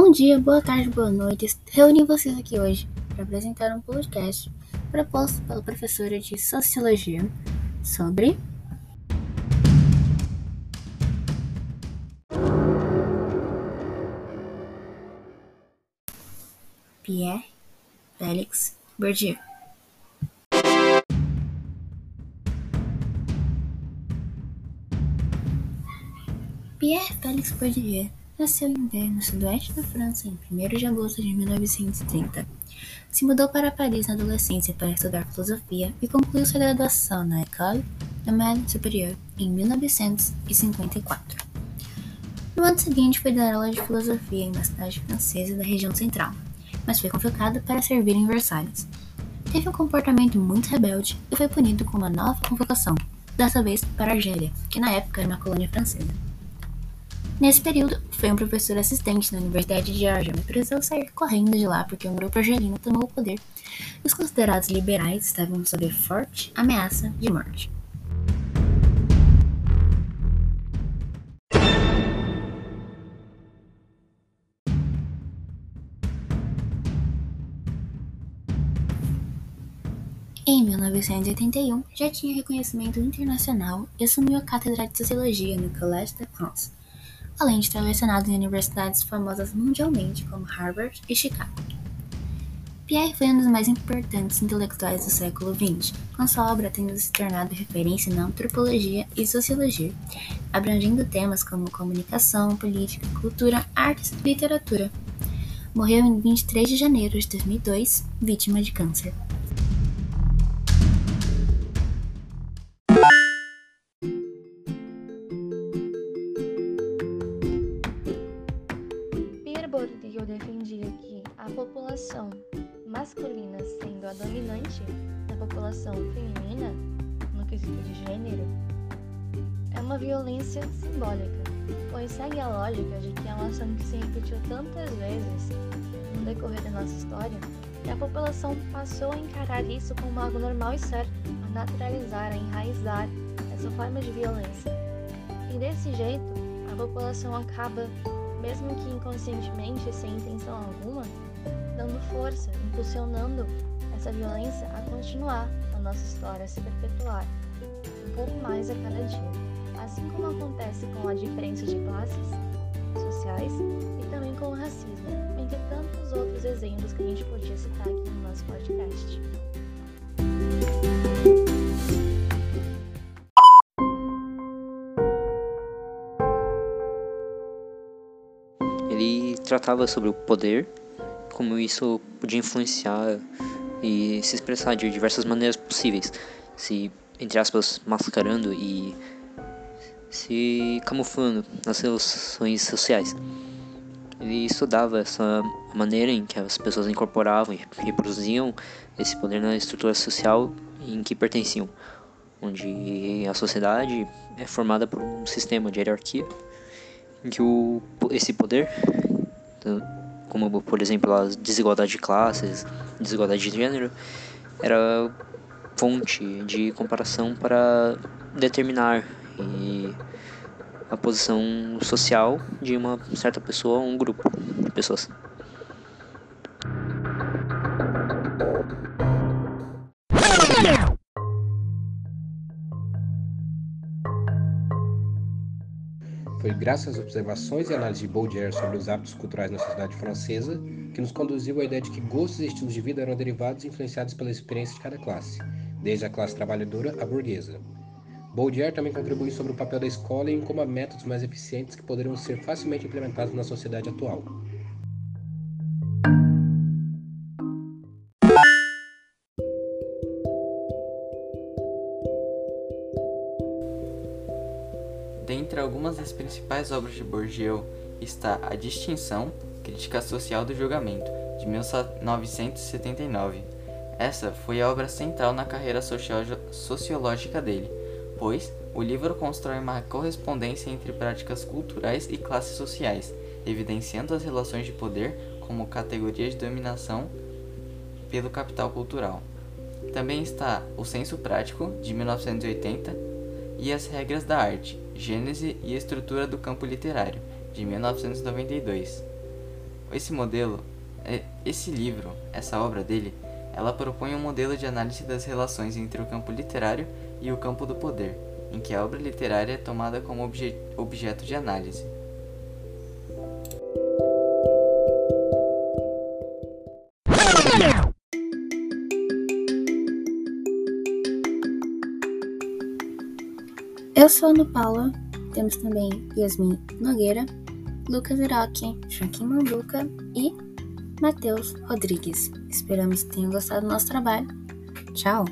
Bom dia, boa tarde, boa noite. Reuni vocês aqui hoje para apresentar um podcast proposto pela professora de Sociologia sobre Pierre Félix Bourdieu. Pierre Félix Bourdieu nasceu em Ver, no sudoeste da França, em 1 de agosto de 1930. Se mudou para Paris na adolescência para estudar filosofia e concluiu sua graduação na École Normale Supérieure em 1954. No ano seguinte, foi dar aula de filosofia em uma cidade francesa da região central, mas foi convocado para servir em Versalhes. Teve um comportamento muito rebelde e foi punido com uma nova convocação, dessa vez para a Argélia, que na época era uma colônia francesa. Nesse período, foi um professor assistente na Universidade de Georgia, mas precisou sair correndo de lá porque um grupo argelino tomou o poder os considerados liberais estavam sob forte ameaça de morte. Em 1981, já tinha reconhecimento internacional e assumiu a cátedra de Sociologia no Collège de France além de ter lecionado em universidades famosas mundialmente como Harvard e Chicago. Pierre foi um dos mais importantes intelectuais do século XX, com sua obra tendo se tornado referência na antropologia e sociologia, abrangendo temas como comunicação, política, cultura, artes e literatura. Morreu em 23 de janeiro de 2002, vítima de câncer. Masculina sendo a dominante da população feminina, no quesito de gênero, é uma violência simbólica, pois segue a lógica de que é uma ação que se repetiu tantas vezes no decorrer da nossa história que a população passou a encarar isso como algo normal e certo, a naturalizar, a enraizar essa forma de violência. E desse jeito, a população acaba mesmo que inconscientemente, sem intenção alguma, dando força, impulsionando essa violência a continuar a nossa história, a se perpetuar um pouco mais a cada dia. Assim como acontece com a diferença de classes sociais e também com o racismo, entre tantos outros exemplos que a gente podia citar aqui no nosso podcast. Ele tratava sobre o poder, como isso podia influenciar e se expressar de diversas maneiras possíveis, se entre aspas mascarando e se camuflando nas relações sociais. Ele estudava essa maneira em que as pessoas incorporavam e reproduziam esse poder na estrutura social em que pertenciam, onde a sociedade é formada por um sistema de hierarquia em que o, esse poder, como por exemplo a desigualdade de classes, desigualdade de gênero, era fonte de comparação para determinar a posição social de uma certa pessoa ou um grupo de pessoas. Foi graças às observações e análise de Baudelaire sobre os hábitos culturais na sociedade francesa que nos conduziu à ideia de que gostos e estilos de vida eram derivados e influenciados pela experiência de cada classe, desde a classe trabalhadora à burguesa. Baudelaire também contribuiu sobre o papel da escola e em como há métodos mais eficientes que poderiam ser facilmente implementados na sociedade atual. Dentre algumas das principais obras de Bourdieu está A Distinção, Crítica Social do Julgamento, de 1979. Essa foi a obra central na carreira sociológica dele, pois o livro constrói uma correspondência entre práticas culturais e classes sociais, evidenciando as relações de poder como categoria de dominação pelo capital cultural. Também está O Senso Prático, de 1980, e As Regras da Arte, Gênese e Estrutura do Campo Literário, de 1992. Esse modelo, é, esse livro, essa obra dele, ela propõe um modelo de análise das relações entre o campo literário e o campo do poder, em que a obra literária é tomada como obje objeto de análise. Eu sou Ana Paula, temos também Yasmin Nogueira, Lucas Iroque, Joaquim Manduca e Matheus Rodrigues. Esperamos que tenham gostado do nosso trabalho. Tchau!